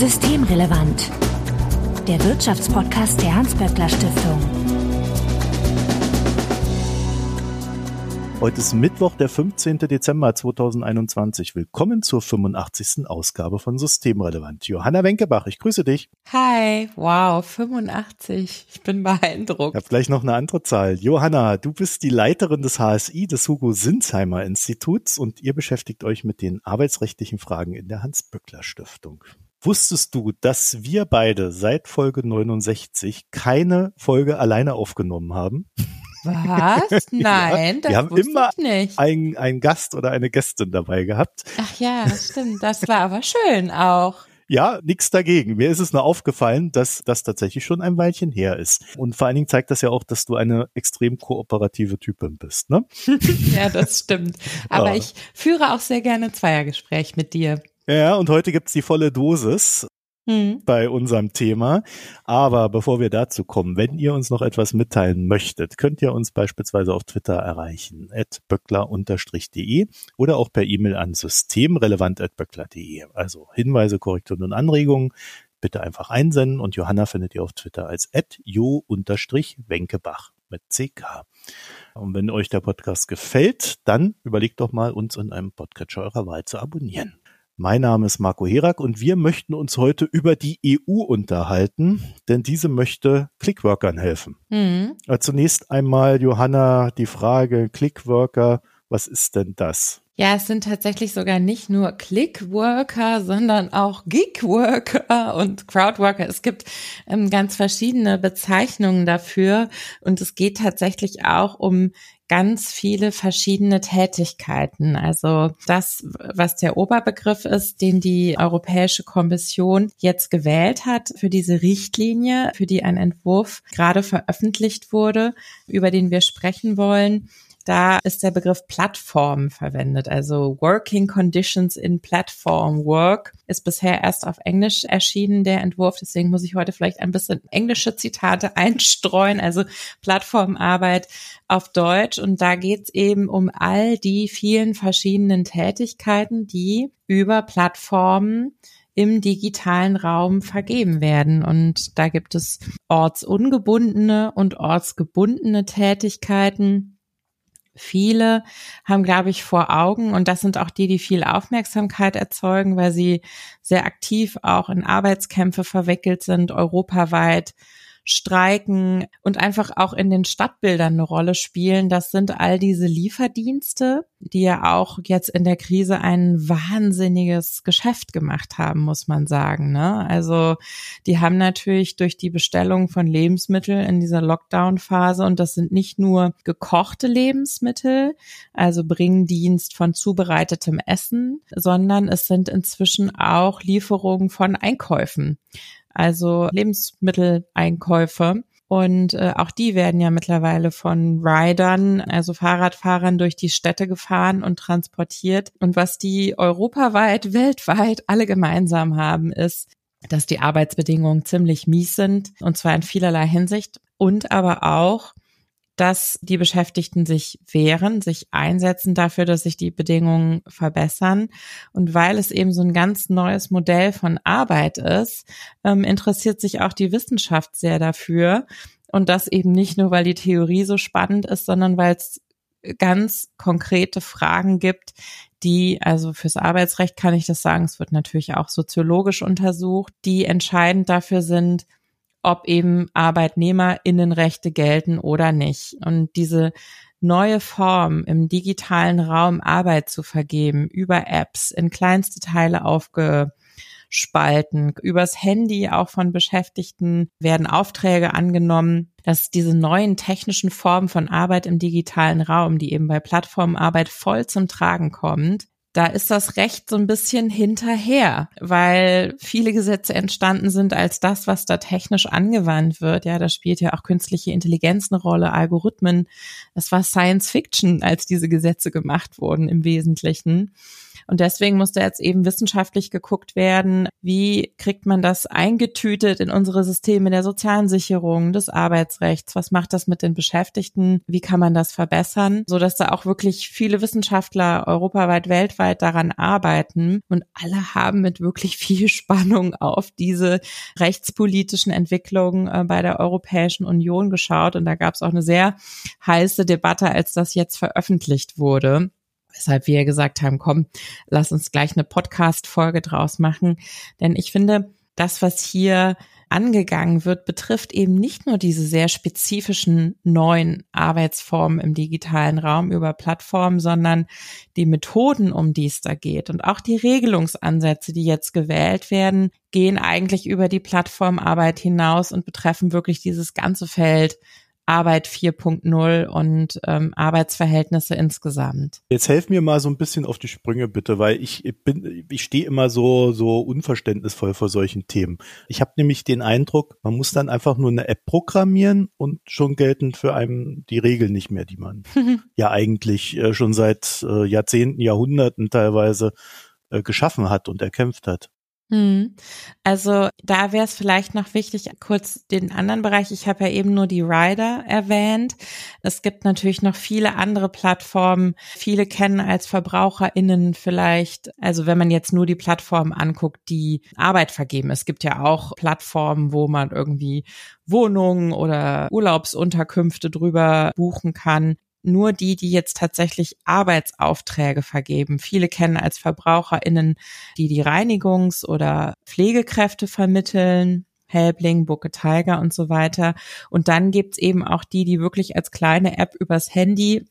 Systemrelevant. Der Wirtschaftspodcast der Hans-Böckler Stiftung. Heute ist Mittwoch, der 15. Dezember 2021. Willkommen zur 85. Ausgabe von Systemrelevant. Johanna Wenkebach, ich grüße dich. Hi, wow, 85. Ich bin beeindruckt. Ich habe gleich noch eine andere Zahl. Johanna, du bist die Leiterin des HSI, des Hugo Sinsheimer Instituts und ihr beschäftigt euch mit den arbeitsrechtlichen Fragen in der Hans-Böckler Stiftung. Wusstest du, dass wir beide seit Folge 69 keine Folge alleine aufgenommen haben? Was? Nein, ja, das wir haben immer einen, einen Gast oder eine Gästin dabei gehabt. Ach ja, stimmt. Das war aber schön auch. Ja, nichts dagegen. Mir ist es nur aufgefallen, dass das tatsächlich schon ein Weilchen her ist. Und vor allen Dingen zeigt das ja auch, dass du eine extrem kooperative Typin bist, ne? ja, das stimmt. Aber Ja. ich führe auch sehr gerne Zweiergespräch mit dir. Ja, und heute gibt's die volle Dosis Hm. bei unserem Thema. Aber bevor wir dazu kommen, wenn ihr uns noch etwas mitteilen möchtet, könnt ihr uns beispielsweise auf Twitter erreichen, at böckler-de oder auch per E-Mail an systemrelevant.böckler.de. Also Hinweise, Korrekturen und Anregungen bitte einfach einsenden und Johanna findet ihr auf Twitter als at jo-wenkebach mit CK. Und wenn euch der Podcast gefällt, dann überlegt doch mal, uns in einem Podcatcher eurer Wahl zu abonnieren. Mein Name ist Marco Herak und wir möchten uns heute über die EU unterhalten, denn diese möchte Clickworkern helfen. Hm. Aber Zunächst einmal, Johanna, die Frage, Clickworker, was ist denn das? Ja, es sind tatsächlich sogar nicht nur Clickworker, sondern auch Gigworker und Crowdworker. Es gibt ähm, ganz verschiedene Bezeichnungen dafür und es geht tatsächlich auch um ganz viele verschiedene Tätigkeiten. Also das, was der Oberbegriff ist, den die Europäische Kommission jetzt gewählt hat für diese Richtlinie, für die ein Entwurf gerade veröffentlicht wurde, über den wir sprechen wollen. Da ist der Begriff Plattform verwendet. Also Working Conditions in Platform Work ist bisher erst auf Englisch erschienen, der Entwurf. Deswegen muss ich heute vielleicht ein bisschen englische Zitate einstreuen. Also Plattformarbeit auf Deutsch. Und da geht es eben um all die vielen verschiedenen Tätigkeiten, die über Plattformen im digitalen Raum vergeben werden. Und da gibt es ortsungebundene und ortsgebundene Tätigkeiten. Viele haben, glaube ich, vor Augen, und das sind auch die, die viel Aufmerksamkeit erzeugen, weil sie sehr aktiv auch in Arbeitskämpfe verwickelt sind, europaweit streiken und einfach auch in den Stadtbildern eine Rolle spielen. Das sind all diese Lieferdienste, die ja auch jetzt in der Krise ein wahnsinniges Geschäft gemacht haben, muss man sagen. Ne? Also die haben natürlich durch die Bestellung von Lebensmitteln in dieser Lockdown-Phase und das sind nicht nur gekochte Lebensmittel, also Bringdienst von zubereitetem Essen, sondern es sind inzwischen auch Lieferungen von Einkäufen also Lebensmitteleinkäufe. Und äh, auch die werden ja mittlerweile von Riders, also Fahrradfahrern, durch die Städte gefahren und transportiert. Und was die europaweit, weltweit alle gemeinsam haben, ist, dass die Arbeitsbedingungen ziemlich mies sind, und zwar in vielerlei Hinsicht. Und aber auch, dass die Beschäftigten sich wehren, sich einsetzen dafür, dass sich die Bedingungen verbessern. Und weil es eben so ein ganz neues Modell von Arbeit ist, ähm, interessiert sich auch die Wissenschaft sehr dafür. Und das eben nicht nur, weil die Theorie so spannend ist, sondern weil es ganz konkrete Fragen gibt, die, also fürs Arbeitsrecht kann ich das sagen, es wird natürlich auch soziologisch untersucht, die entscheidend dafür sind, ob eben Arbeitnehmerinnenrechte gelten oder nicht. Und diese neue Form im digitalen Raum Arbeit zu vergeben über Apps in kleinste Teile aufgespalten, übers Handy auch von Beschäftigten werden Aufträge angenommen, dass diese neuen technischen Formen von Arbeit im digitalen Raum, die eben bei Plattformarbeit voll zum Tragen kommt, da ist das Recht so ein bisschen hinterher, weil viele Gesetze entstanden sind als das, was da technisch angewandt wird. Ja, da spielt ja auch künstliche Intelligenz eine Rolle, Algorithmen. Das war Science Fiction, als diese Gesetze gemacht wurden im Wesentlichen. Und deswegen musste jetzt eben wissenschaftlich geguckt werden, wie kriegt man das eingetütet in unsere Systeme der sozialen Sicherung, des Arbeitsrechts, was macht das mit den Beschäftigten, wie kann man das verbessern, so dass da auch wirklich viele Wissenschaftler europaweit, weltweit daran arbeiten? Und alle haben mit wirklich viel Spannung auf diese rechtspolitischen Entwicklungen äh, bei der Europäischen Union geschaut. Und da gab es auch eine sehr heiße Debatte, als das jetzt veröffentlicht wurde. Weshalb wir gesagt haben, komm, lass uns gleich eine Podcast-Folge draus machen. Denn ich finde, das, was hier angegangen wird, betrifft eben nicht nur diese sehr spezifischen neuen Arbeitsformen im digitalen Raum über Plattformen, sondern die Methoden, um die es da geht. Und auch die Regelungsansätze, die jetzt gewählt werden, gehen eigentlich über die Plattformarbeit hinaus und betreffen wirklich dieses ganze Feld Arbeit 4.0 und ähm, Arbeitsverhältnisse insgesamt. Jetzt helf mir mal so ein bisschen auf die Sprünge bitte, weil ich bin, ich stehe immer so so unverständnisvoll vor solchen Themen. Ich habe nämlich den Eindruck, man muss dann einfach nur eine App programmieren und schon gelten für einen die Regeln nicht mehr, die man ja eigentlich äh, schon seit äh, Jahrzehnten, Jahrhunderten teilweise äh, geschaffen hat und erkämpft hat. Hm. Also da wäre es vielleicht noch wichtig, kurz den anderen Bereich. Ich habe ja eben nur die Rider erwähnt. Es gibt natürlich noch viele andere Plattformen. Viele kennen als VerbraucherInnen vielleicht, also wenn man jetzt nur die Plattformen anguckt, die Arbeit vergeben. Es gibt ja auch Plattformen, wo man irgendwie Wohnungen oder Urlaubsunterkünfte drüber buchen kann nur die, die jetzt tatsächlich Arbeitsaufträge vergeben. Viele kennen als VerbraucherInnen, die die Reinigungs- oder Pflegekräfte vermitteln. Helbling, Booke Tiger und so weiter. Und dann gibt's eben auch die, die wirklich als kleine App übers Handy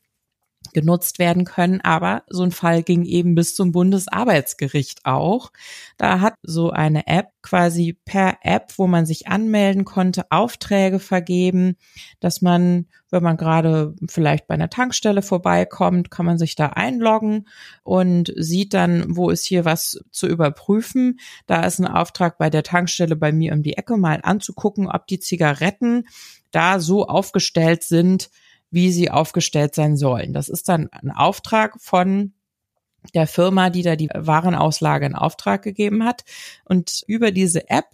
genutzt werden können. Aber so ein Fall ging eben bis zum Bundesarbeitsgericht auch. Da hat so eine App quasi per App, wo man sich anmelden konnte, Aufträge vergeben, dass man, wenn man gerade vielleicht bei einer Tankstelle vorbeikommt, kann man sich da einloggen und sieht dann, wo ist hier was zu überprüfen. Da ist ein Auftrag bei der Tankstelle bei mir um die Ecke mal anzugucken, ob die Zigaretten da so aufgestellt sind, wie sie aufgestellt sein sollen. Das ist dann ein Auftrag von der Firma, die da die Warenauslage in Auftrag gegeben hat. Und über diese App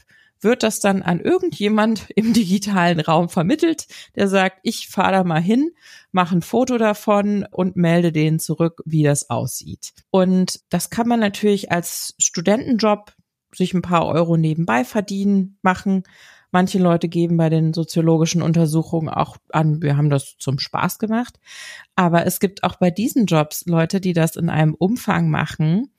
wird das dann an irgendjemand im digitalen Raum vermittelt, der sagt, ich fahre da mal hin, mache ein Foto davon und melde denen zurück, wie das aussieht. Und das kann man natürlich als Studentenjob sich ein paar Euro nebenbei verdienen, machen. Manche Leute geben bei den soziologischen Untersuchungen auch an, wir haben das zum Spaß gemacht. Aber es gibt auch bei diesen Jobs Leute, die das in einem Umfang machen,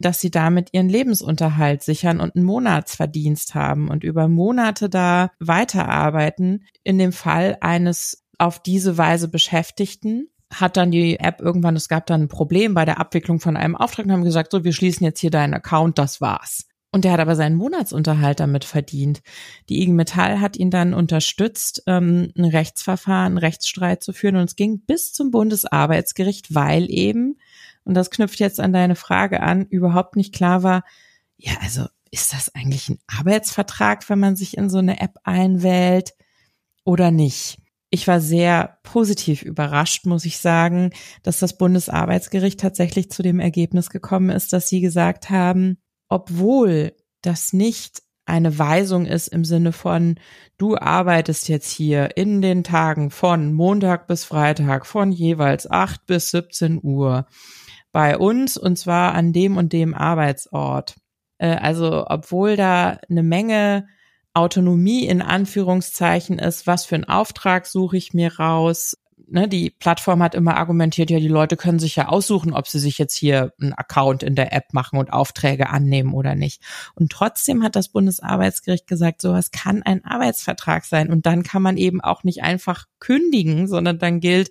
dass sie damit ihren Lebensunterhalt sichern und einen Monatsverdienst haben und über Monate da weiterarbeiten. In dem Fall eines auf diese Weise Beschäftigten hat dann die App irgendwann, es gab dann ein Problem bei der Abwicklung von einem Auftrag und haben gesagt, so, wir schließen jetzt hier deinen Account, das war's. Und der hat aber seinen Monatsunterhalt damit verdient. Die IG Metall hat ihn dann unterstützt, ähm, ein Rechtsverfahren, einen Rechtsstreit zu führen. Und es ging bis zum Bundesarbeitsgericht, weil eben, und das knüpft jetzt an deine Frage an, überhaupt nicht klar war, ja, also ist das eigentlich ein Arbeitsvertrag, wenn man sich in so eine App einwählt oder nicht? Ich war sehr positiv überrascht, muss ich sagen, dass das Bundesarbeitsgericht tatsächlich zu dem Ergebnis gekommen ist, dass sie gesagt haben, obwohl das nicht eine Weisung ist im Sinne von, du arbeitest jetzt hier in den Tagen von Montag bis Freitag von jeweils 8 bis 17 Uhr bei uns und zwar an dem und dem Arbeitsort. Äh, also obwohl da eine Menge Autonomie in Anführungszeichen ist, was für einen Auftrag suche ich mir raus, ne, die Plattform hat immer argumentiert, ja, die Leute können sich ja aussuchen, ob sie sich jetzt hier einen Account in der App machen und Aufträge annehmen oder nicht. Und trotzdem hat das Bundesarbeitsgericht gesagt, sowas kann ein Arbeitsvertrag sein. Und dann kann man eben auch nicht einfach kündigen, sondern dann gilt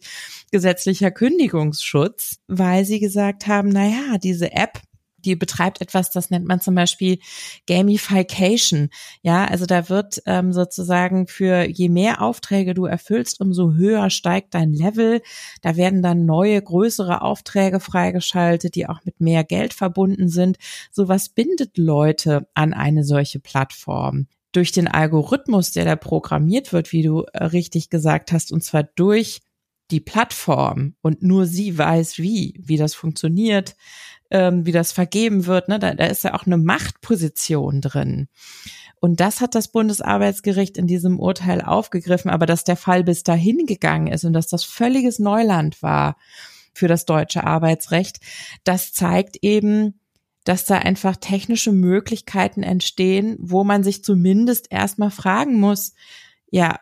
gesetzlicher Kündigungsschutz, weil sie gesagt haben, na ja, diese App die betreibt etwas, das nennt man zum Beispiel Gamification. Ja, also da wird ähm, sozusagen für je mehr Aufträge du erfüllst, umso höher steigt dein Level. Da werden dann neue, größere Aufträge freigeschaltet, die auch mit mehr Geld verbunden sind. Sowas bindet Leute an eine solche Plattform durch den Algorithmus, der da programmiert wird, wie du äh, richtig gesagt hast, und zwar durch die Plattform und nur sie weiß wie, wie das funktioniert, ähm, wie das vergeben wird. Ne? Da, da ist ja auch eine Machtposition drin. Und das hat das Bundesarbeitsgericht in diesem Urteil aufgegriffen, aber dass der Fall bis dahin gegangen ist und dass das völliges Neuland war für das deutsche Arbeitsrecht, das zeigt eben, dass da einfach technische Möglichkeiten entstehen, wo man sich zumindest erstmal fragen muss, ja,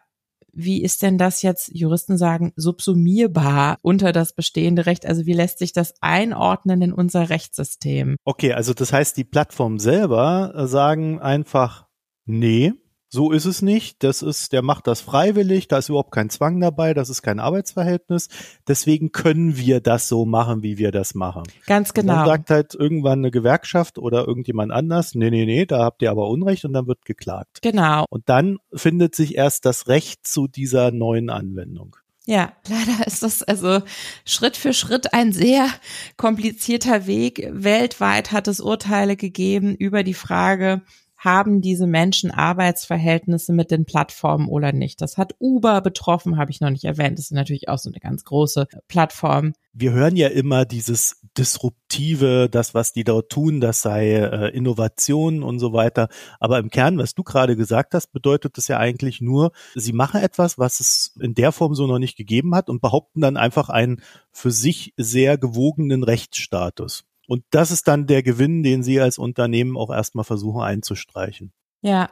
wie ist denn das jetzt, Juristen sagen, subsumierbar unter das bestehende Recht? Also wie lässt sich das einordnen in unser Rechtssystem? Okay, also das heißt, die Plattform selber äh, sagen einfach, nee, so ist es nicht. Das ist, der macht das freiwillig, da ist überhaupt kein Zwang dabei, das ist kein Arbeitsverhältnis. Deswegen können wir das so machen, wie wir das machen. Ganz genau. Und dann sagt halt irgendwann eine Gewerkschaft oder irgendjemand anders, nee, nee, nee, da habt ihr aber Unrecht und dann wird geklagt. Genau. Und dann findet sich erst das Recht zu dieser neuen Anwendung. Ja, leider ist das also Schritt für Schritt ein sehr komplizierter Weg. Weltweit hat es Urteile gegeben über die Frage, haben diese Menschen Arbeitsverhältnisse mit den Plattformen oder nicht. Das hat Uber betroffen, habe ich noch nicht erwähnt. Das ist natürlich auch so eine ganz große Plattform. Wir hören ja immer dieses Disruptive, das, was die dort tun, das sei äh, Innovation und so weiter. Aber im Kern, was du gerade gesagt hast, bedeutet das ja eigentlich nur, sie machen etwas, was es in der Form so noch nicht gegeben hat und behaupten dann einfach einen für sich sehr gewogenen Rechtsstatus. Und das ist dann der Gewinn, den Sie als Unternehmen auch erstmal versuchen einzustreichen. Ja,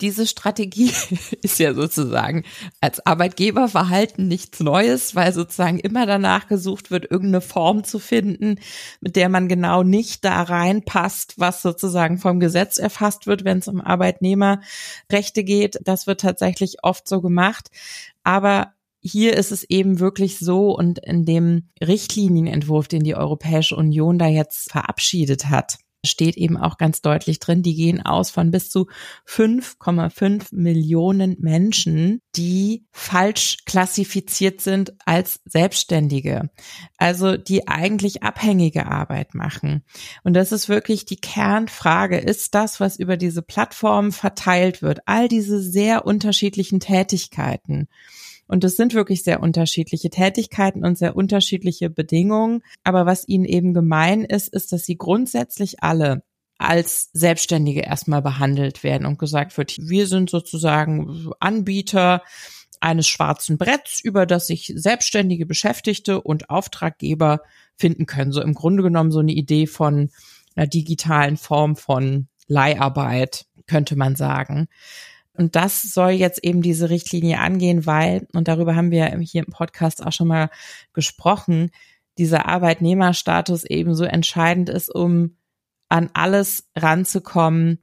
diese Strategie ist ja sozusagen als Arbeitgeberverhalten nichts Neues, weil sozusagen immer danach gesucht wird, irgendeine Form zu finden, mit der man genau nicht da reinpasst, was sozusagen vom Gesetz erfasst wird, wenn es um Arbeitnehmerrechte geht. Das wird tatsächlich oft so gemacht. Aber hier ist es eben wirklich so und in dem Richtlinienentwurf, den die Europäische Union da jetzt verabschiedet hat, steht eben auch ganz deutlich drin, die gehen aus von bis zu 5,5 Millionen Menschen, die falsch klassifiziert sind als Selbstständige, also die eigentlich abhängige Arbeit machen. Und das ist wirklich die Kernfrage, ist das, was über diese Plattformen verteilt wird, all diese sehr unterschiedlichen Tätigkeiten, und es sind wirklich sehr unterschiedliche Tätigkeiten und sehr unterschiedliche Bedingungen. Aber was ihnen eben gemein ist, ist, dass sie grundsätzlich alle als Selbstständige erstmal behandelt werden und gesagt wird, wir sind sozusagen Anbieter eines schwarzen Bretts, über das sich Selbstständige Beschäftigte und Auftraggeber finden können. So im Grunde genommen so eine Idee von einer digitalen Form von Leiharbeit, könnte man sagen. Und das soll jetzt eben diese Richtlinie angehen, weil, und darüber haben wir hier im Podcast auch schon mal gesprochen, dieser Arbeitnehmerstatus eben so entscheidend ist, um an alles ranzukommen,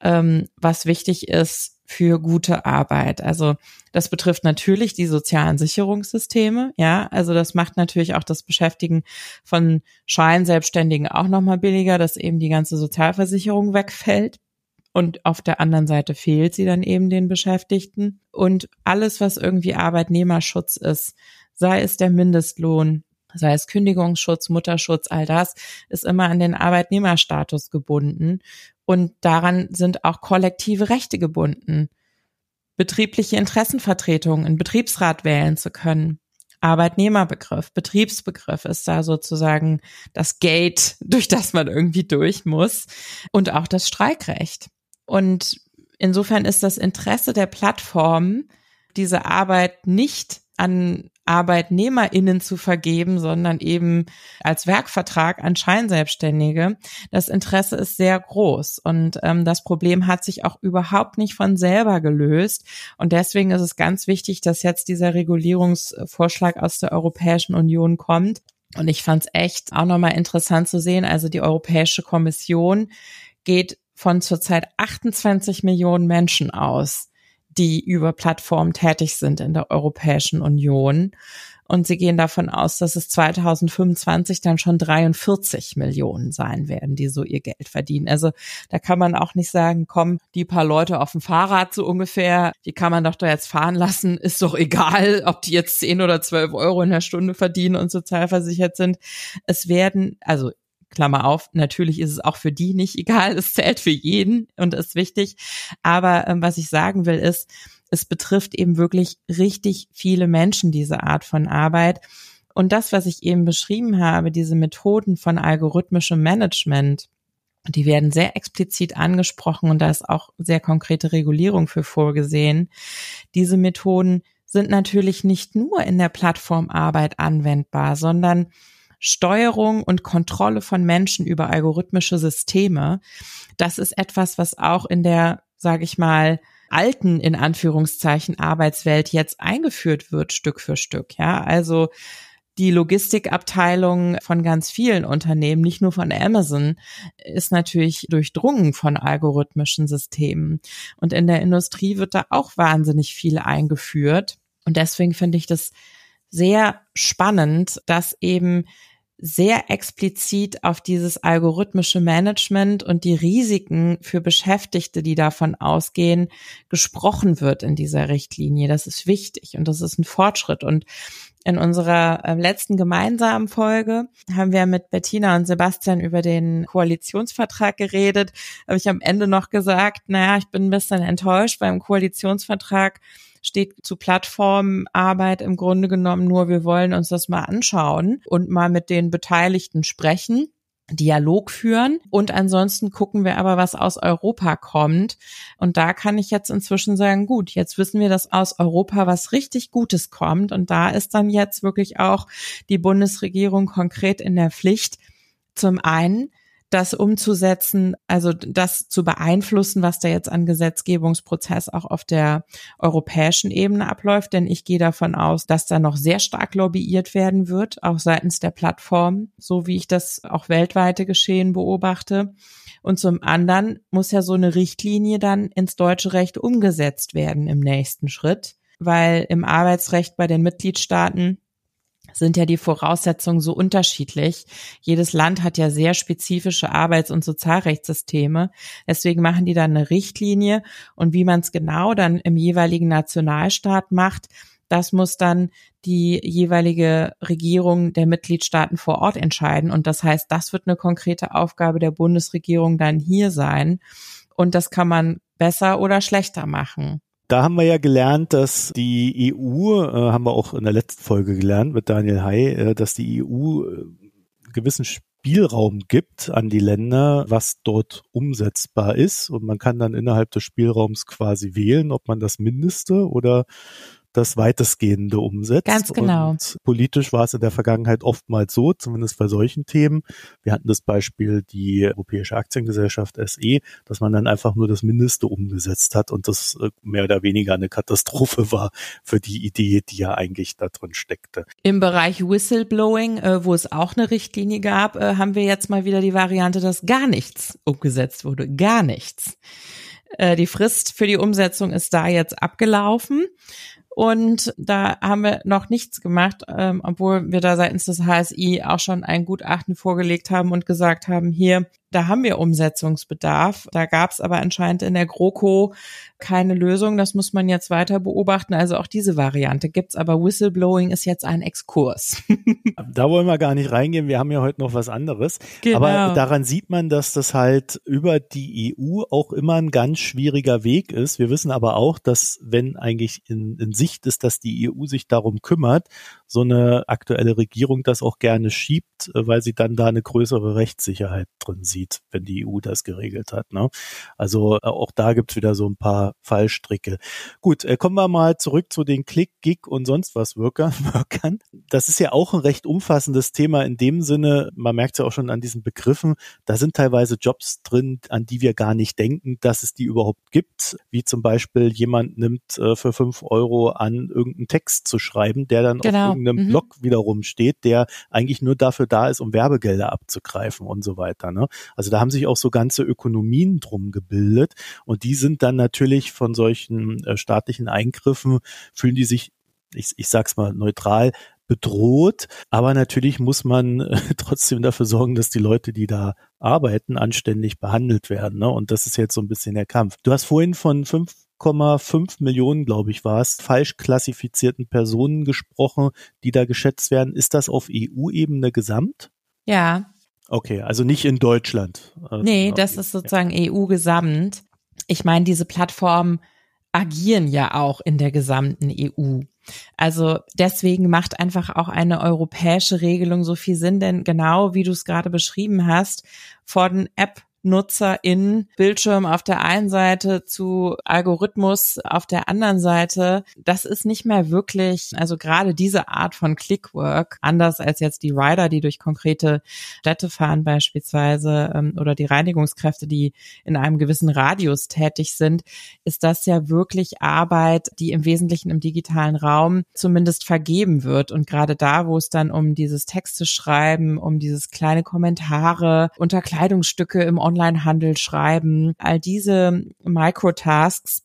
ähm, was wichtig ist für gute Arbeit. Also das betrifft natürlich die sozialen Sicherungssysteme, ja, also das macht natürlich auch das Beschäftigen von Scheinselbstständigen auch nochmal billiger, dass eben die ganze Sozialversicherung wegfällt und auf der anderen Seite fehlt sie dann eben den Beschäftigten. Und alles, was irgendwie Arbeitnehmerschutz ist, sei es der Mindestlohn, sei es Kündigungsschutz, Mutterschutz, all das, ist immer an den Arbeitnehmerstatus gebunden. Und daran sind auch kollektive Rechte gebunden. Betriebliche Interessenvertretungen, einen Betriebsrat wählen zu können. Arbeitnehmerbegriff, Betriebsbegriff ist da sozusagen das Gate, durch das man irgendwie durch muss. Und auch das Streikrecht. Und insofern ist das Interesse der Plattform, diese Arbeit nicht an ArbeitnehmerInnen zu vergeben, sondern eben als Werkvertrag an Scheinselbstständige. Das Interesse ist sehr groß und ähm, das Problem hat sich auch überhaupt nicht von selber gelöst. Und deswegen ist es ganz wichtig, dass jetzt dieser Regulierungsvorschlag aus der Europäischen Union kommt. Und ich fand es echt auch nochmal interessant zu sehen. Also die Europäische Kommission geht von zurzeit 28 Millionen Menschen aus, die über Plattformen tätig sind in der Europäischen Union. Und sie gehen davon aus, dass es 2025 dann schon 43 Millionen sein werden, die so ihr Geld verdienen. Also da kann man auch nicht sagen, komm, die paar Leute auf dem Fahrrad so ungefähr, die kann man doch da jetzt fahren lassen, ist doch egal, ob die jetzt 10 oder 12 Euro in der Stunde verdienen und sozialversichert sind. Es werden, also Klammer auf, natürlich ist es auch für die nicht egal, es zählt für jeden und ist wichtig. Aber ähm, was ich sagen will, ist, es betrifft eben wirklich richtig viele Menschen, diese Art von Arbeit. Und das, was ich eben beschrieben habe, diese Methoden von algorithmischem Management, die werden sehr explizit angesprochen und da ist auch sehr konkrete Regulierung für vorgesehen. Diese Methoden sind natürlich nicht nur in der Plattformarbeit anwendbar, sondern Steuerung und Kontrolle von Menschen über algorithmische Systeme. Das ist etwas, was auch in der, sage ich mal, alten in Anführungszeichen Arbeitswelt jetzt eingeführt wird Stück für Stück. Ja, also die Logistikabteilung von ganz vielen Unternehmen, nicht nur von Amazon, ist natürlich durchdrungen von algorithmischen Systemen. Und in der Industrie wird da auch wahnsinnig viel eingeführt. Und deswegen finde ich das sehr spannend, dass eben sehr explizit auf dieses algorithmische Management und die Risiken für Beschäftigte, die davon ausgehen, gesprochen wird in dieser Richtlinie. Das ist wichtig und das ist ein Fortschritt. Und in unserer äh, letzten gemeinsamen Folge haben wir mit Bettina und Sebastian über den Koalitionsvertrag geredet. Habe ich am Ende noch gesagt, naja, ich bin ein bisschen enttäuscht beim Koalitionsvertrag steht zu Plattformarbeit im Grunde genommen nur, wir wollen uns das mal anschauen und mal mit den Beteiligten sprechen. Dialog führen und ansonsten gucken wir aber, was aus Europa kommt. Und da kann ich jetzt inzwischen sagen, gut, jetzt wissen wir, dass aus Europa was richtig Gutes kommt. Und da ist dann jetzt wirklich auch die Bundesregierung konkret in der Pflicht, zum einen das umzusetzen, also das zu beeinflussen, was da jetzt an Gesetzgebungsprozess auch auf der europäischen Ebene abläuft. Denn ich gehe davon aus, dass da noch sehr stark lobbyiert werden wird, auch seitens der Plattform, so wie ich das auch weltweite Geschehen beobachte. Und zum anderen muss ja so eine Richtlinie dann ins deutsche Recht umgesetzt werden im nächsten Schritt, weil im Arbeitsrecht bei den Mitgliedstaaten sind ja die Voraussetzungen so unterschiedlich. Jedes Land hat ja sehr spezifische Arbeits- und Sozialrechtssysteme. Deswegen machen die dann eine Richtlinie und wie man es genau dann im jeweiligen Nationalstaat macht, das muss dann die jeweilige Regierung der Mitgliedstaaten vor Ort entscheiden. Und das heißt, das wird eine konkrete Aufgabe der Bundesregierung dann hier sein. Und das kann man besser oder schlechter machen. Da haben wir ja gelernt, dass die EU, äh, haben wir auch in der letzten Folge gelernt mit Daniel Hay, äh, dass die EU äh, gewissen Spielraum gibt an die Länder, was dort umsetzbar ist. Und man kann dann innerhalb des Spielraums quasi wählen, ob man das Mindeste oder das weitestgehende umsetzt. Ganz genau. Und politisch war es in der Vergangenheit oftmals so, zumindest bei solchen Themen. Wir hatten das Beispiel die Europäische Aktiengesellschaft SE, dass man dann einfach nur das Mindeste umgesetzt hat und das äh, mehr oder weniger eine Katastrophe war für die Idee, die ja eigentlich da drin steckte. Im Bereich Whistleblowing, äh, wo es auch eine Richtlinie gab, äh, haben wir jetzt mal wieder die Variante, dass gar nichts umgesetzt wurde. Gar nichts. Die Frist für die Umsetzung ist da jetzt abgelaufen. Und da haben wir noch nichts gemacht, ähm, obwohl wir da seitens des HSI auch schon ein Gutachten vorgelegt haben und gesagt haben, hier, da haben wir Umsetzungsbedarf. Da gab es aber anscheinend in der GroKo keine Lösung. Das muss man jetzt weiter beobachten. Also auch diese Variante gibt's, aber Whistleblowing ist jetzt ein Exkurs. da wollen wir gar nicht reingehen. Wir haben ja heute noch was anderes. Genau. Aber daran sieht man, dass das halt über die EU auch immer ein ganz schwieriger Weg ist. Wir wissen aber auch, dass wenn eigentlich in, in Sicht ist, dass die EU sich darum kümmert, so eine aktuelle Regierung das auch gerne schiebt, weil sie dann da eine größere Rechtssicherheit drin sieht wenn die EU das geregelt hat. Ne? Also äh, auch da gibt's wieder so ein paar Fallstricke. Gut, äh, kommen wir mal zurück zu den Click, Gig und sonst was Workern. Das ist ja auch ein recht umfassendes Thema in dem Sinne, man merkt ja auch schon an diesen Begriffen, da sind teilweise Jobs drin, an die wir gar nicht denken, dass es die überhaupt gibt, wie zum Beispiel jemand nimmt äh, für fünf Euro an, irgendeinen Text zu schreiben, der dann genau. Irgendeinem mhm. Blog wiederum steht, der eigentlich nur dafür da ist, um Werbegelder abzugreifen und so weiter. Ne? Also da haben sich auch so ganze Ökonomien drum gebildet und die sind dann natürlich von solchen äh, staatlichen Eingriffen, fühlen die sich, ich, ich sag's mal neutral, bedroht. Aber natürlich muss man äh, trotzdem dafür sorgen, dass die Leute, die da arbeiten, anständig behandelt werden. Ne? Und das ist jetzt so ein bisschen der Kampf. Du hast vorhin von 5,5 Millionen, glaube ich, war es, falsch klassifizierten Personen gesprochen, die da geschätzt werden. Ist das auf EU-Ebene gesamt? Ja, Okay, also nicht in Deutschland. Also nee, das ist sozusagen. EU-gesamt. Ich meine, diese Plattform agieren ja auch in der gesamten EU. Also deswegen macht einfach auch eine europäische Regelung so viel Sinn, denn genau wie du es gerade beschrieben hast, von App NutzerInnen Bildschirm auf der einen Seite zu Algorithmus auf der anderen Seite, das ist nicht mehr wirklich, also gerade diese Art von Clickwork, anders als jetzt die Rider, die durch konkrete Städte fahren beispielsweise ähm, oder die Reinigungskräfte, die in einem gewissen Radius tätig sind, ist das ja wirklich Arbeit, die im Wesentlichen im digitalen Raum zumindest vergeben wird. Und gerade da, wo es dann um dieses Texte schreiben, um dieses kleine Kommentare unter Kleidungsstücke im Online Onlinehandel schreiben, all diese Microtasks,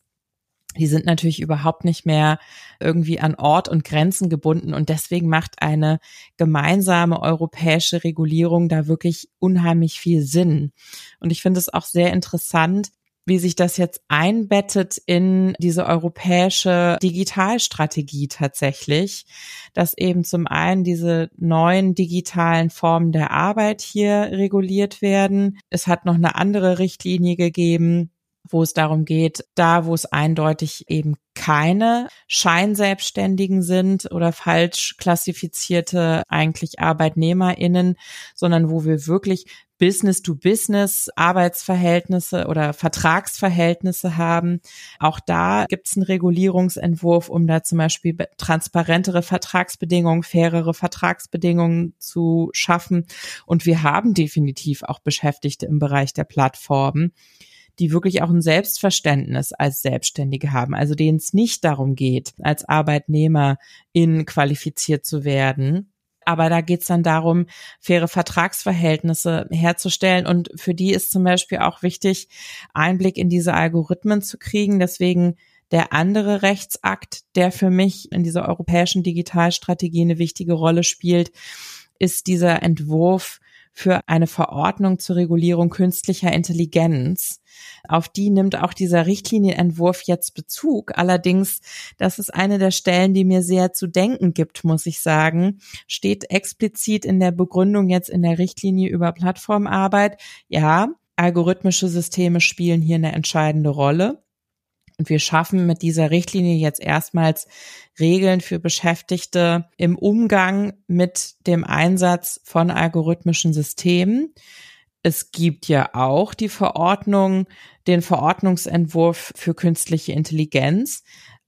die sind natürlich überhaupt nicht mehr irgendwie an Ort und Grenzen gebunden und deswegen macht eine gemeinsame europäische Regulierung da wirklich unheimlich viel Sinn. Und ich finde es auch sehr interessant, wie sich das jetzt einbettet in diese europäische Digitalstrategie tatsächlich, dass eben zum einen diese neuen digitalen Formen der Arbeit hier reguliert werden. Es hat noch eine andere Richtlinie gegeben, wo es darum geht, da wo es eindeutig eben keine Scheinselbstständigen sind oder falsch klassifizierte eigentlich Arbeitnehmerinnen, sondern wo wir wirklich Business-to-Business Arbeitsverhältnisse oder Vertragsverhältnisse haben. Auch da gibt es einen Regulierungsentwurf, um da zum Beispiel transparentere Vertragsbedingungen, fairere Vertragsbedingungen zu schaffen. Und wir haben definitiv auch Beschäftigte im Bereich der Plattformen die wirklich auch ein Selbstverständnis als Selbstständige haben, also denen es nicht darum geht, als Arbeitnehmer in qualifiziert zu werden, aber da geht es dann darum, faire Vertragsverhältnisse herzustellen. Und für die ist zum Beispiel auch wichtig, Einblick in diese Algorithmen zu kriegen. Deswegen der andere Rechtsakt, der für mich in dieser europäischen Digitalstrategie eine wichtige Rolle spielt, ist dieser Entwurf für eine Verordnung zur Regulierung künstlicher Intelligenz. Auf die nimmt auch dieser Richtlinienentwurf jetzt Bezug. Allerdings, das ist eine der Stellen, die mir sehr zu denken gibt, muss ich sagen, steht explizit in der Begründung jetzt in der Richtlinie über Plattformarbeit. Ja, algorithmische Systeme spielen hier eine entscheidende Rolle. Und wir schaffen mit dieser Richtlinie jetzt erstmals Regeln für Beschäftigte im Umgang mit dem Einsatz von algorithmischen Systemen. Es gibt ja auch die Verordnung, den Verordnungsentwurf für künstliche Intelligenz.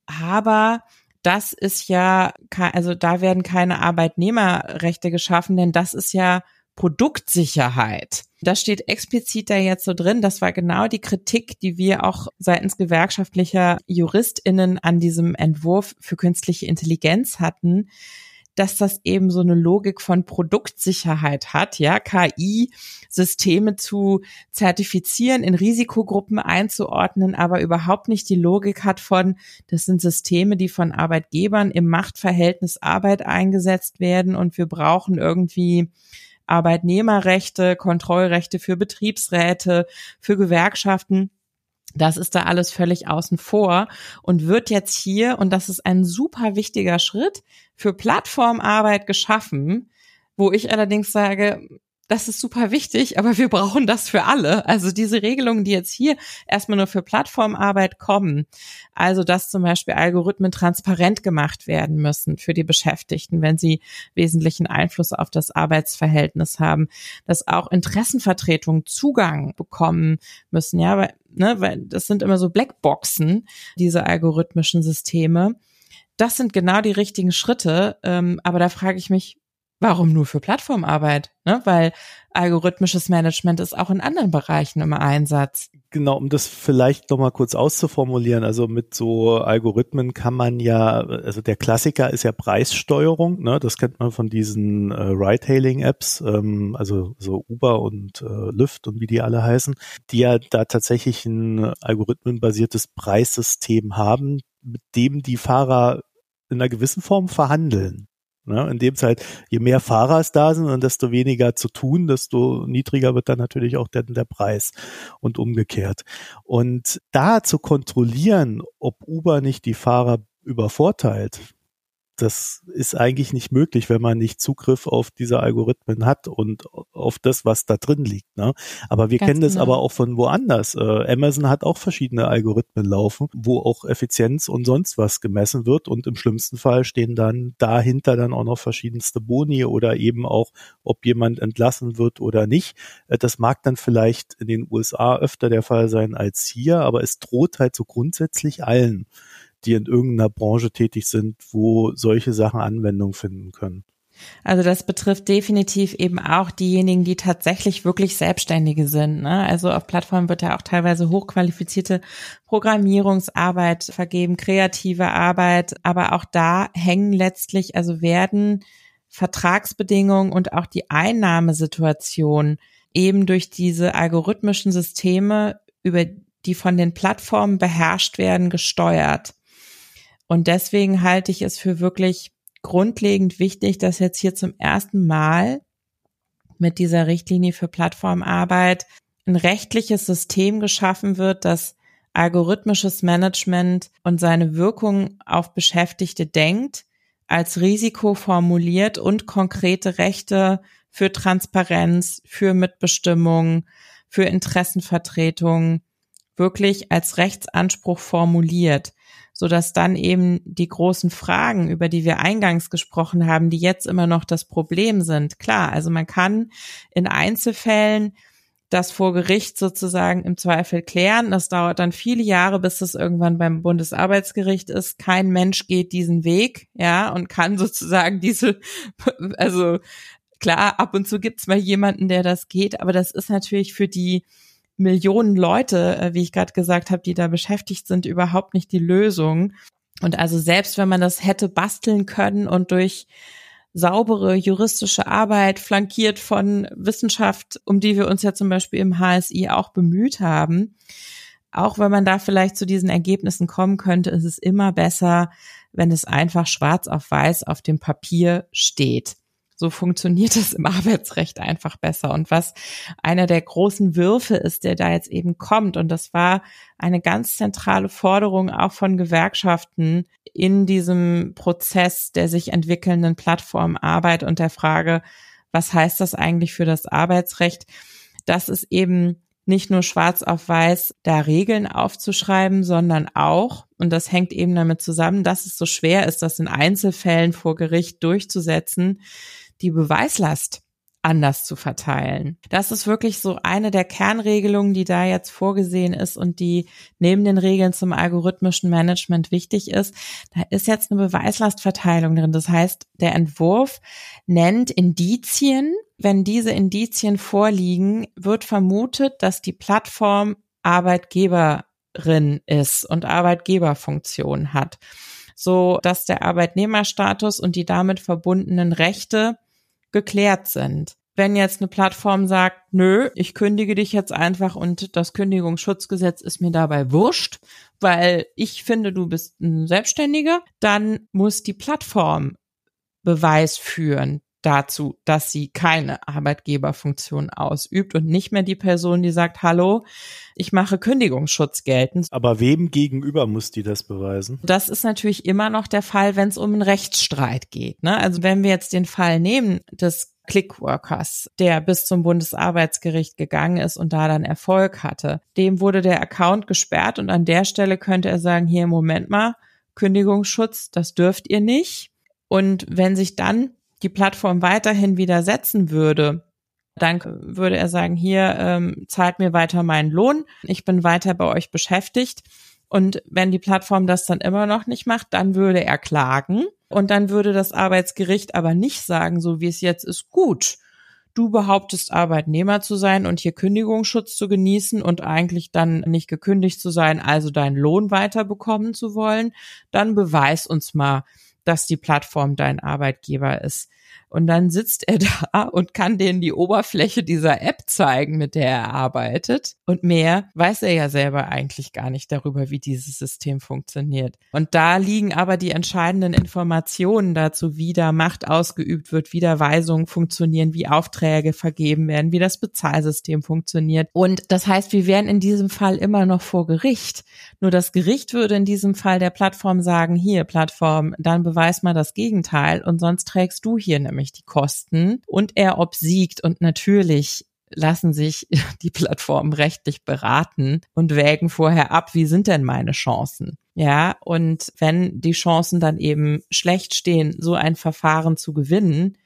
Aber das ist ja, also da werden keine Arbeitnehmerrechte geschaffen, denn das ist ja Produktsicherheit. Das steht explizit da jetzt so drin. Das war genau die Kritik, die wir auch seitens gewerkschaftlicher JuristInnen an diesem Entwurf für künstliche Intelligenz hatten, dass das eben so eine Logik von Produktsicherheit hat, ja, KI-Systeme zu zertifizieren, in Risikogruppen einzuordnen, aber überhaupt nicht die Logik hat von, das sind Systeme, die von Arbeitgebern im Machtverhältnis Arbeit eingesetzt werden und wir brauchen irgendwie Arbeitnehmerrechte, Kontrollrechte für Betriebsräte, für Gewerkschaften. Das ist da alles völlig außen vor und wird jetzt hier, und das ist ein super wichtiger Schritt, für Plattformarbeit geschaffen, wo ich allerdings sage, das ist super wichtig, aber wir brauchen das für alle. Also diese Regelungen, die jetzt hier erstmal nur für Plattformarbeit kommen, also dass zum Beispiel Algorithmen transparent gemacht werden müssen für die Beschäftigten, wenn sie wesentlichen Einfluss auf das Arbeitsverhältnis haben, dass auch Interessenvertretungen Zugang bekommen müssen, ja, weil, ne, weil das sind immer so Blackboxen, diese algorithmischen Systeme. Das sind genau die richtigen Schritte, ähm, aber da frage ich mich, warum nur für Plattformarbeit? Ne? Weil algorithmisches Management ist auch in anderen Bereichen im Einsatz. Genau, um das vielleicht nochmal kurz auszuformulieren. Also mit so Algorithmen kann man ja, also der Klassiker ist ja Preissteuerung. Ne? Das kennt man von diesen äh, Ride-Hailing-Apps, ähm, also so Uber und äh, Lyft und wie die alle heißen, die ja da tatsächlich ein algorithmenbasiertes Preissystem haben, mit dem die Fahrer in einer gewissen Form verhandeln. Ne? In dem Zeit, je mehr Fahrer es da sind und desto weniger zu tun, desto niedriger wird dann natürlich auch der, der Preis und umgekehrt. Und da zu kontrollieren, ob Uber nicht die Fahrer übervorteilt, das ist eigentlich nicht möglich, wenn man nicht Zugriff auf diese Algorithmen hat und auf das, was da drin liegt. Ne? Aber wir Ganz kennen das genau. aber auch von woanders. Äh, Amazon hat auch verschiedene Algorithmen laufen, wo auch Effizienz und sonst was gemessen wird und im schlimmsten Fall stehen dann dahinter dann auch noch verschiedenste Boni oder eben auch, ob jemand entlassen wird oder nicht. Äh, das mag dann vielleicht in den USA öfter der Fall sein als hier, aber es droht halt so grundsätzlich allen die in irgendeiner Branche tätig sind, wo solche Sachen Anwendung finden können. Also das betrifft definitiv eben auch diejenigen, die tatsächlich wirklich Selbstständige sind. Ne? Also auf Plattformen wird ja auch teilweise hochqualifizierte Programmierungsarbeit vergeben, kreative Arbeit, aber auch da hängen letztlich, also werden Vertragsbedingungen und auch die Einnahmesituation eben durch diese algorithmischen Systeme, über die von den Plattformen beherrscht werden, gesteuert. Und deswegen halte ich es für wirklich grundlegend wichtig, dass jetzt hier zum ersten Mal mit dieser Richtlinie für Plattformarbeit ein rechtliches System geschaffen wird, das algorithmisches Management und seine Wirkung auf Beschäftigte denkt, als Risiko formuliert und konkrete Rechte für Transparenz, für Mitbestimmung, für Interessenvertretung wirklich als Rechtsanspruch formuliert so dass dann eben die großen Fragen, über die wir eingangs gesprochen haben, die jetzt immer noch das Problem sind. Klar, also man kann in Einzelfällen das vor Gericht sozusagen im Zweifel klären. Das dauert dann viele Jahre, bis es irgendwann beim Bundesarbeitsgericht ist. Kein Mensch geht diesen Weg, ja, und kann sozusagen diese, also klar, ab und zu gibt's mal jemanden, der das geht, aber das ist natürlich für die Millionen Leute, äh, wie ich gerade gesagt habe, die da beschäftigt sind, überhaupt nicht die Lösung. Und also selbst wenn man das hätte basteln können und durch saubere juristische Arbeit flankiert von Wissenschaft, um die wir uns ja zum Beispiel im HSI auch bemüht haben, auch wenn man da vielleicht zu diesen Ergebnissen kommen könnte, ist es immer besser, wenn es einfach schwarz auf weiß auf dem Papier steht. So funktioniert es im Arbeitsrecht einfach besser. Und was einer der großen Würfe ist, der da jetzt eben kommt, und das war eine ganz zentrale Forderung auch von Gewerkschaften in diesem Prozess der sich entwickelnden Plattformarbeit und der Frage, was heißt das eigentlich für das Arbeitsrecht, dass es eben nicht nur schwarz auf weiß da Regeln aufzuschreiben, sondern auch, und das hängt eben damit zusammen, dass es so schwer ist, das in Einzelfällen vor Gericht durchzusetzen, die Beweislast anders zu verteilen. Das ist wirklich so eine der Kernregelungen, die da jetzt vorgesehen ist und die neben den Regeln zum algorithmischen Management wichtig ist. Da ist jetzt eine Beweislastverteilung drin. Das heißt, der Entwurf nennt Indizien. Wenn diese Indizien vorliegen, wird vermutet, dass die Plattform Arbeitgeberin ist und Arbeitgeberfunktion hat, so dass der Arbeitnehmerstatus und die damit verbundenen Rechte geklärt sind. Wenn jetzt eine Plattform sagt, nö, ich kündige dich jetzt einfach und das Kündigungsschutzgesetz ist mir dabei wurscht, weil ich finde, du bist ein Selbstständiger, dann muss die Plattform Beweis führen dazu, dass sie keine Arbeitgeberfunktion ausübt und nicht mehr die Person, die sagt, hallo, ich mache Kündigungsschutz geltend. Aber wem gegenüber muss die das beweisen? Das ist natürlich immer noch der Fall, wenn es um einen Rechtsstreit geht. Ne? Also wenn wir jetzt den Fall nehmen des Clickworkers, der bis zum Bundesarbeitsgericht gegangen ist und da dann Erfolg hatte, dem wurde der Account gesperrt und an der Stelle könnte er sagen, hier, Moment mal, Kündigungsschutz, das dürft ihr nicht. Und wenn sich dann die Plattform weiterhin widersetzen würde, dann würde er sagen, hier ähm, zahlt mir weiter meinen Lohn, ich bin weiter bei euch beschäftigt. Und wenn die Plattform das dann immer noch nicht macht, dann würde er klagen und dann würde das Arbeitsgericht aber nicht sagen, so wie es jetzt ist, gut. Du behauptest Arbeitnehmer zu sein und hier Kündigungsschutz zu genießen und eigentlich dann nicht gekündigt zu sein, also deinen Lohn weiterbekommen zu wollen, dann beweis uns mal, dass die Plattform dein Arbeitgeber ist. Und dann sitzt er da und kann denen die Oberfläche dieser App zeigen, mit der er arbeitet. Und mehr weiß er ja selber eigentlich gar nicht darüber, wie dieses System funktioniert. Und da liegen aber die entscheidenden Informationen dazu, wie da Macht ausgeübt wird, wie da Weisungen funktionieren, wie Aufträge vergeben werden, wie das Bezahlsystem funktioniert. Und das heißt, wir wären in diesem Fall immer noch vor Gericht. Nur das Gericht würde in diesem Fall der Plattform sagen, hier Plattform, dann beweis mal das Gegenteil und sonst trägst du hier nämlich nämlich die Kosten und er obsiegt und natürlich lassen sich die Plattformen rechtlich beraten und wägen vorher ab, wie sind denn meine Chancen? Ja, und wenn die Chancen dann eben schlecht stehen, so ein Verfahren zu gewinnen,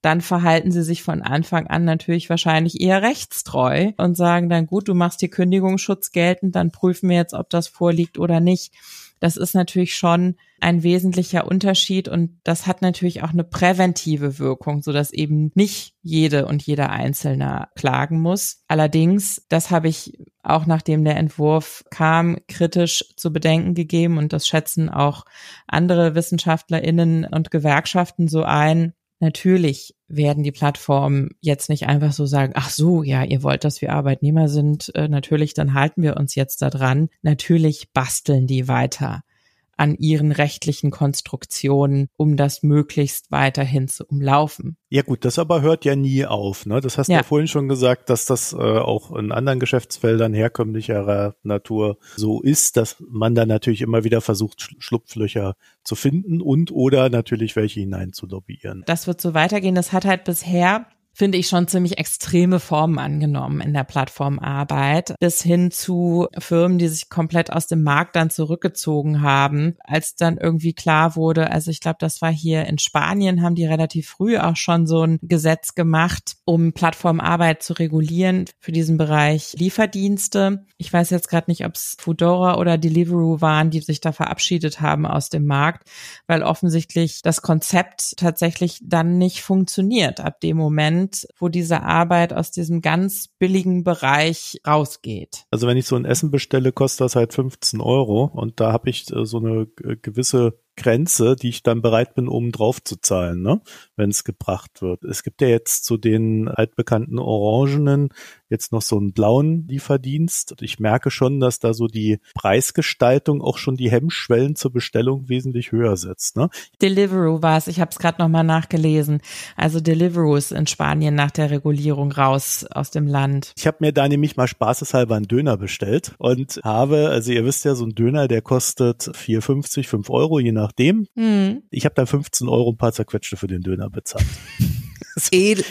dann verhalten sie sich von Anfang an natürlich wahrscheinlich eher rechtstreu und sagen dann, gut, du machst die Kündigungsschutz geltend, dann prüfen wir jetzt, ob das vorliegt oder nicht. Das ist natürlich schon ein wesentlicher Unterschied und das hat natürlich auch eine präventive Wirkung, so dass eben nicht jede und jeder Einzelne klagen muss. Allerdings, das habe ich auch nachdem der Entwurf kam, kritisch zu bedenken gegeben und das schätzen auch andere WissenschaftlerInnen und Gewerkschaften so ein. Natürlich werden die Plattformen jetzt nicht einfach so sagen, ach so, ja, ihr wollt, dass wir Arbeitnehmer sind, äh, natürlich, dann halten wir uns jetzt da dran. Natürlich basteln die weiter an ihren rechtlichen Konstruktionen, um das möglichst weiterhin zu umlaufen. Ja gut, das aber hört ja nie auf. Ne? Das hast du ja. ja vorhin schon gesagt, dass das äh, auch in anderen Geschäftsfeldern herkömmlicherer Natur so ist, dass man da natürlich immer wieder versucht, Schlupflöcher zu finden und oder natürlich welche hinein zu lobbyieren. Das wird so weitergehen. Das hat halt bisher finde ich, schon ziemlich extreme Formen angenommen in der Plattformarbeit, bis hin zu Firmen, die sich komplett aus dem Markt dann zurückgezogen haben, als dann irgendwie klar wurde, also ich glaube, das war hier in Spanien, haben die relativ früh auch schon so ein Gesetz gemacht, um Plattformarbeit zu regulieren für diesen Bereich Lieferdienste. Ich weiß jetzt gerade nicht, ob es Foodora oder Deliveroo waren, die sich da verabschiedet haben aus dem Markt, weil offensichtlich das Konzept tatsächlich dann nicht funktioniert ab dem Moment, Moment, wo diese Arbeit aus diesem ganz billigen Bereich rausgeht. Also wenn ich so ein Essen bestelle, kostet das halt 15 Euro und da habe ich äh, so eine gewisse Grenze, die ich dann bereit bin, oben drauf zu zahlen, ne? wenn es gebracht wird. Es gibt ja jetzt zu den altbekannten Orangenen jetzt noch so einen blauen Lieferdienst. Ich merke schon, dass da so die Preisgestaltung auch schon die Hemmschwellen zur Bestellung wesentlich höher setzt. Ne? Deliveroo war es, ich habe es gerade nochmal nachgelesen. Also Deliveroo ist in Spanien nach der Regulierung raus aus dem Land. Ich habe mir da nämlich mal spaßeshalber einen Döner bestellt und habe, also ihr wisst ja, so ein Döner, der kostet 4,50, 5 Euro, je nach nachdem. Mhm. Ich habe dann 15 Euro ein paar zerquetschte für den Döner bezahlt. Edel.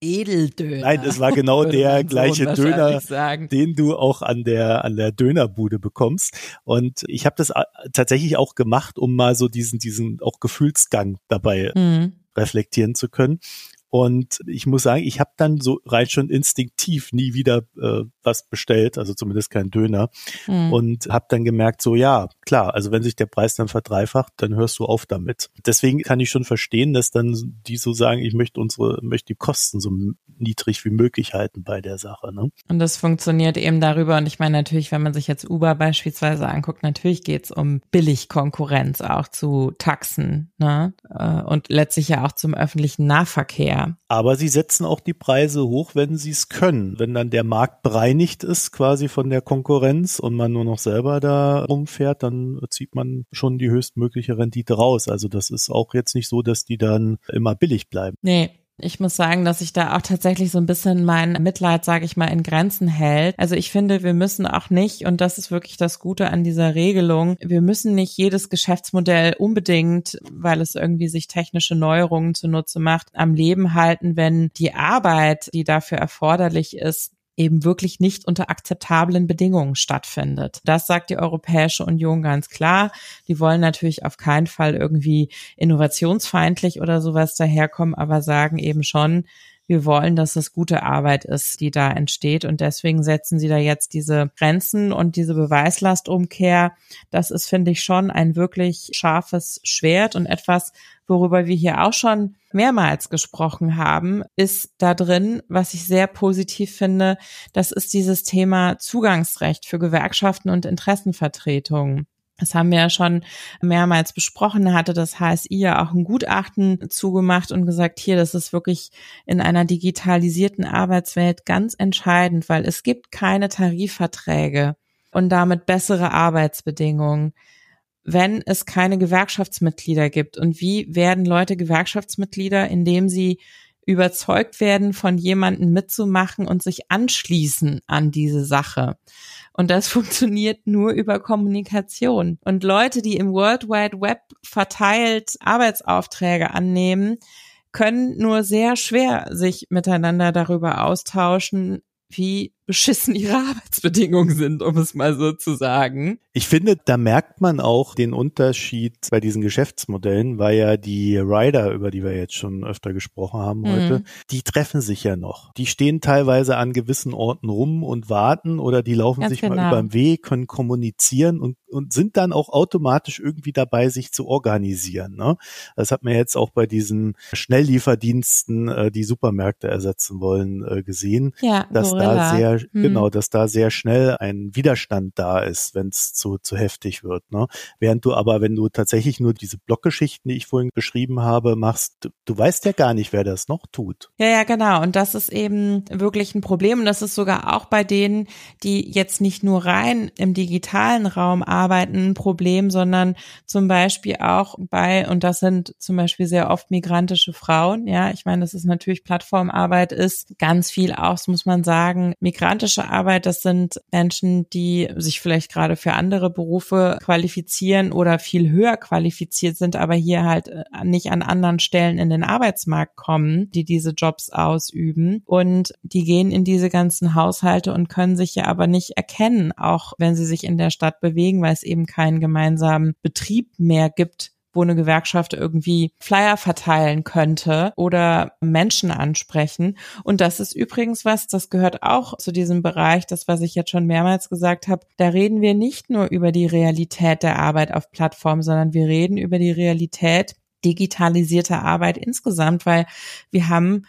Edeldöner. Nein, es war genau der gleiche Döner, sagen. den du auch an der an der Dönerbude bekommst. Und ich habe das äh, tatsächlich auch gemacht, um mal so diesen diesen auch Gefühlsgang dabei mhm. reflektieren zu können. Und ich muss sagen, ich habe dann so rein schon instinktiv nie wieder äh, was bestellt, also zumindest kein Döner. Mhm. Und habe dann gemerkt, so ja, klar, also wenn sich der Preis dann verdreifacht, dann hörst du auf damit. Deswegen kann ich schon verstehen, dass dann die so sagen, ich möchte unsere, möchte die Kosten so niedrig wie möglich halten bei der Sache. Ne? Und das funktioniert eben darüber. Und ich meine natürlich, wenn man sich jetzt Uber beispielsweise anguckt, natürlich geht's um Billigkonkurrenz auch zu Taxen ne? Äh, und letztlich ja auch zum öffentlichen Nahverkehr Aber sie setzen auch die Preise hoch, wenn sie es können. Wenn dann der Markt bereinigt ist quasi von der Konkurrenz und man nur noch selber da rumfährt, dann zieht man schon die höchstmögliche Rendite raus. Also das ist auch jetzt nicht so, dass die dann immer billig bleiben. Nee, ich muss sagen, dass sich da auch tatsächlich so ein bisschen mein Mitleid, sage ich mal, in Grenzen hält. Also ich finde, wir müssen auch nicht, und das ist wirklich das Gute an dieser Regelung, wir müssen nicht jedes Geschäftsmodell unbedingt, weil es irgendwie sich technische Neuerungen zunutze macht, am Leben halten, wenn die Arbeit, die dafür erforderlich ist, eben wirklich nicht unter akzeptablen Bedingungen stattfindet. Das sagt die Europäische Union ganz klar. Die wollen natürlich auf keinen Fall irgendwie innovationsfeindlich oder sowas daherkommen, aber sagen eben schon, wir wollen, dass es gute Arbeit ist, die da entsteht. Und deswegen setzen sie da jetzt diese Grenzen und diese Beweislastumkehr. Das ist, finde ich, schon ein wirklich scharfes Schwert und etwas, worüber wir hier auch schon mehrmals gesprochen haben, ist da drin, was ich sehr positiv finde, das ist dieses Thema Zugangsrecht für Gewerkschaften und Interessenvertretungen. Das haben wir ja schon mehrmals besprochen. Da hatte das HSI ja auch ein Gutachten zugemacht und gesagt, hier, das ist wirklich in einer digitalisierten Arbeitswelt ganz entscheidend, weil es gibt keine Tarifverträge und damit bessere Arbeitsbedingungen, wenn es keine Gewerkschaftsmitglieder gibt. Und wie werden Leute Gewerkschaftsmitglieder, indem sie überzeugt werden, von jemandem mitzumachen und sich anschließen an diese Sache. Und das funktioniert nur über Kommunikation. Und Leute, die im World Wide Web verteilt Arbeitsaufträge annehmen, können nur sehr schwer sich miteinander darüber austauschen, wie beschissen ihre Arbeitsbedingungen sind, um es mal so zu sagen. Ich finde, da merkt man auch den Unterschied bei diesen Geschäftsmodellen, weil ja die Rider, über die wir jetzt schon öfter gesprochen haben heute, mhm. die treffen sich ja noch. Die stehen teilweise an gewissen Orten rum und warten oder die laufen Ganz sich genau. mal über den Weg, können kommunizieren und, und sind dann auch automatisch irgendwie dabei, sich zu organisieren. Ne? Das hat man jetzt auch bei diesen Schnelllieferdiensten, äh, die Supermärkte ersetzen wollen, äh, gesehen, ja, dass Gorilla. da sehr hm. genau, dass da sehr schnell ein Widerstand da ist, wenn es zu, zu heftig wird. Ne? Während du aber, wenn du tatsächlich nur diese Blockgeschichten, die ich vorhin beschrieben habe, machst, du, du weißt ja gar nicht, wer das noch tut. Ja, ja, genau. Und das ist eben wirklich ein Problem. Und das ist sogar auch bei denen, die jetzt nicht nur rein im digitalen Raum arbeiten, ein Problem, sondern zum Beispiel auch bei, und das sind zum Beispiel sehr oft migrantische Frauen. Ja, ich meine, das ist natürlich Plattformarbeit ist ganz viel auch, muss man sagen, Migranten migrantische Arbeit, das sind Menschen, die sich vielleicht gerade für andere Berufe qualifizieren oder viel höher qualifiziert sind, aber hier halt äh, nicht an anderen Stellen in den Arbeitsmarkt kommen, die diese Jobs ausüben. Und die gehen in diese ganzen Haushalte und können sich ja aber nicht erkennen, auch wenn sie sich in der Stadt bewegen, weil es eben keinen gemeinsamen Betrieb mehr gibt, wo eine Gewerkschaft irgendwie Flyer verteilen könnte oder Menschen ansprechen. Und das ist übrigens was, das gehört auch zu diesem Bereich, das, was ich jetzt schon mehrmals gesagt habe. Da reden wir nicht nur über die Realität der Arbeit auf Plattformen, sondern wir reden über die Realität digitalisierter Arbeit insgesamt, weil wir haben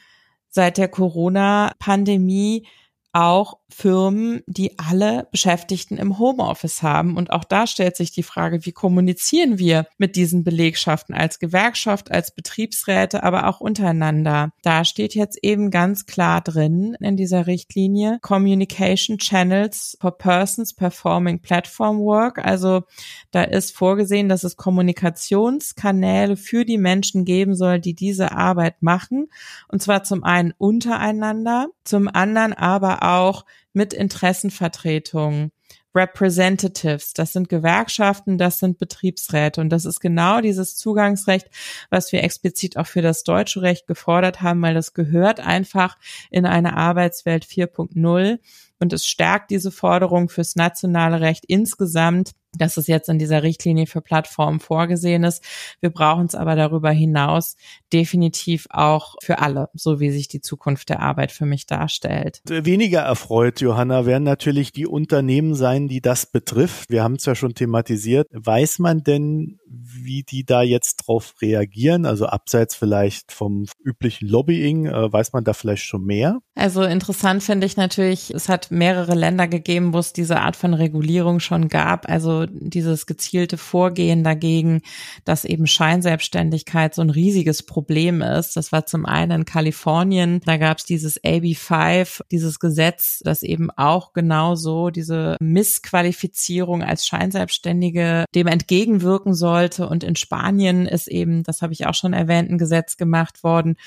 seit der Corona-Pandemie auch Firmen, die alle Beschäftigten im Homeoffice haben. Und auch da stellt sich die Frage, wie kommunizieren wir mit diesen Belegschaften als Gewerkschaft, als Betriebsräte, aber auch untereinander. Da steht jetzt eben ganz klar drin in dieser Richtlinie Communication Channels for Persons Performing Platform Work. Also da ist vorgesehen, dass es Kommunikationskanäle für die Menschen geben soll, die diese Arbeit machen. Und zwar zum einen untereinander, zum anderen aber auch mit Interessenvertretungen. Representatives, das sind Gewerkschaften, das sind Betriebsräte. Und das ist genau dieses Zugangsrecht, was wir explizit auch für das deutsche Recht gefordert haben, weil das gehört einfach in eine Arbeitswelt 4.0 und es stärkt diese Forderung fürs nationale Recht insgesamt dass es jetzt in dieser Richtlinie für Plattformen vorgesehen ist. Wir brauchen es aber darüber hinaus definitiv auch für alle, so wie sich die Zukunft der Arbeit für mich darstellt. Weniger erfreut, Johanna, werden natürlich die Unternehmen sein, die das betrifft. Wir haben es ja schon thematisiert. Weiß man denn, wie die da jetzt drauf reagieren? Also abseits vielleicht vom üblichen Lobbying, äh, weiß man da vielleicht schon mehr? Also interessant finde ich natürlich, es hat mehrere Länder gegeben, wo es diese Art von Regulierung schon gab. Also dieses gezielte Vorgehen dagegen, dass eben Scheinselbstständigkeit so ein riesiges Problem ist. Das war zum einen in Kalifornien, da gab es dieses AB5, dieses Gesetz, das eben auch genauso diese Missqualifizierung als Scheinselbstständige dem entgegenwirken sollte. Und in Spanien ist eben, das habe ich auch schon erwähnt, ein Gesetz gemacht worden,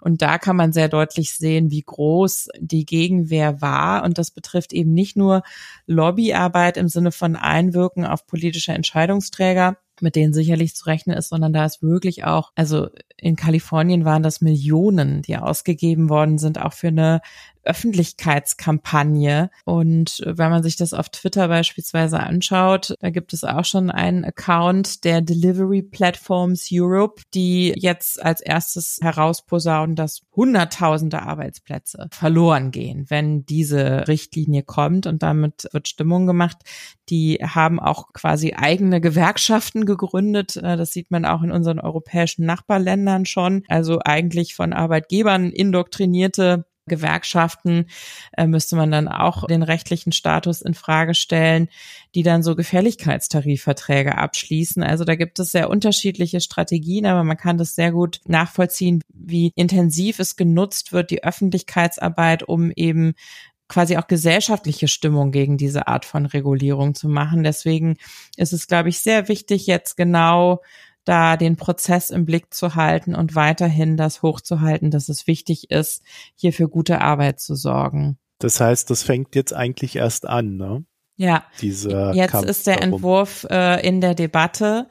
und da kann man sehr deutlich sehen, wie groß die Gegenwehr war. Und das betrifft eben nicht nur Lobbyarbeit im Sinne von Einwirken auf politische Entscheidungsträger, mit denen sicherlich zu rechnen ist, sondern da ist wirklich auch, also in Kalifornien waren das Millionen, die ausgegeben worden sind, auch für eine Öffentlichkeitskampagne. Und wenn man sich das auf Twitter beispielsweise anschaut, da gibt es auch schon einen Account der Delivery Platforms Europe, die jetzt als erstes herausposaunen, dass Hunderttausende Arbeitsplätze verloren gehen, wenn diese Richtlinie kommt. Und damit wird Stimmung gemacht. Die haben auch quasi eigene Gewerkschaften gegründet. Äh, das sieht man auch in unseren europäischen Nachbarländern schon. Also eigentlich von Arbeitgebern indoktrinierte Gewerkschaften äh, müsste man dann auch den rechtlichen Status in Frage stellen, die dann so Gefälligkeitstarifverträge abschließen. Also da gibt es sehr unterschiedliche Strategien, aber man kann das sehr gut nachvollziehen, wie intensiv es genutzt wird, die Öffentlichkeitsarbeit, um eben quasi auch gesellschaftliche Stimmung gegen diese Art von Regulierung zu machen. Deswegen ist es, glaube ich, sehr wichtig, jetzt genau da den Prozess im Blick zu halten und weiterhin das hochzuhalten, dass es wichtig ist, hier für gute Arbeit zu sorgen. Das heißt, das fängt jetzt eigentlich erst an, ne? Ja. Dieser jetzt Kampf ist der darum. Entwurf äh, in der Debatte.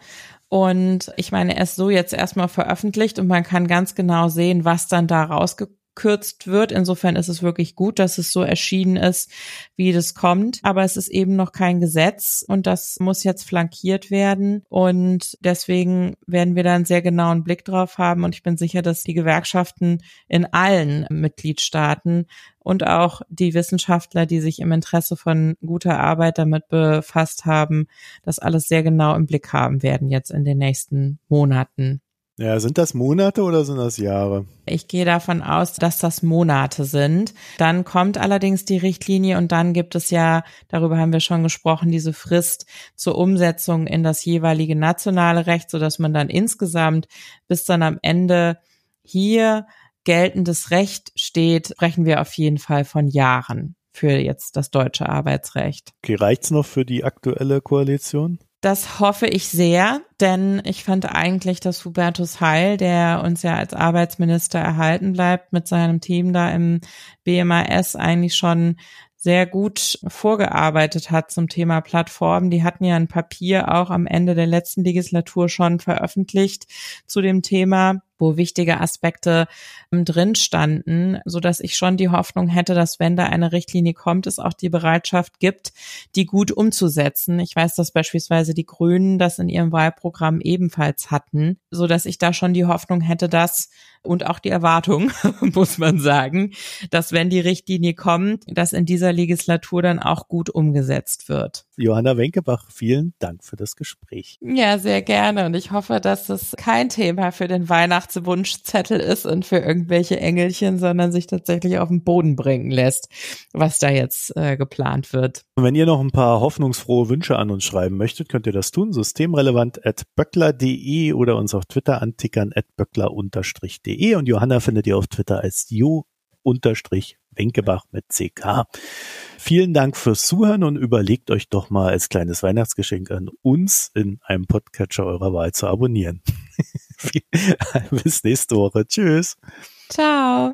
Und ich meine, er ist so jetzt erstmal veröffentlicht und man kann ganz genau sehen, was dann da rausgekommen abgekürzt wird. Insofern ist es wirklich gut, dass es so erschienen ist, wie das kommt. Aber es ist eben noch kein Gesetz und das muss jetzt flankiert werden. Und deswegen werden wir da einen sehr genauen Blick drauf haben. Und ich bin sicher, dass die Gewerkschaften in allen Mitgliedstaaten und auch die Wissenschaftler, die sich im Interesse von guter Arbeit damit befasst haben, das alles sehr genau im Blick haben werden jetzt in den nächsten Monaten. Ja, sind das Monate oder sind das Jahre? Ich gehe davon aus, dass das Monate sind. Dann kommt allerdings die Richtlinie und dann gibt es ja, darüber haben wir schon gesprochen, diese Frist zur Umsetzung in das jeweilige nationale Recht, so dass man dann insgesamt bis dann am Ende hier geltendes Recht steht, sprechen wir auf jeden Fall von Jahren für jetzt das deutsche Arbeitsrecht. Okay, reicht's noch für die aktuelle Koalition? Das hoffe ich sehr, denn ich fand eigentlich, dass Hubertus Heil, der uns ja als Arbeitsminister erhalten bleibt, mit seinem Team da im BMAS eigentlich schon sehr gut vorgearbeitet hat zum Thema Plattformen. Die hatten ja ein Papier auch am Ende der letzten Legislatur schon veröffentlicht zu dem Thema wo wichtige Aspekte ähm, drin standen, so dass ich schon die Hoffnung hätte, dass wenn da eine Richtlinie kommt, es auch die Bereitschaft gibt, die gut umzusetzen. Ich weiß, dass beispielsweise die Grünen das in ihrem Wahlprogramm ebenfalls hatten, so dass ich da schon die Hoffnung hätte, dass und auch die Erwartung, muss man sagen, dass wenn die Richtlinie kommt, dass in dieser Legislatur dann auch gut umgesetzt wird. Johanna Wenkebach, vielen Dank für das Gespräch. Ja, sehr gerne. Und ich hoffe, dass es kein Thema für den Weihnachtswunschzettel ist und für irgendwelche Engelchen, sondern sich tatsächlich auf den Boden bringen lässt, was da jetzt äh, geplant wird. Und wenn ihr noch ein paar hoffnungsfrohe Wünsche an uns schreiben möchtet, könnt ihr das tun. Systemrelevant at böckler.de oder uns auf Twitter antickern at böckler-de. Und Johanna findet ihr auf Twitter als jo unterstrich Wenkebach mit CK. Vielen Dank fürs Zuhören und überlegt euch doch mal als kleines Weihnachtsgeschenk an uns in einem Podcatcher eurer Wahl zu abonnieren. Bis nächste Woche. Tschüss. Ciao.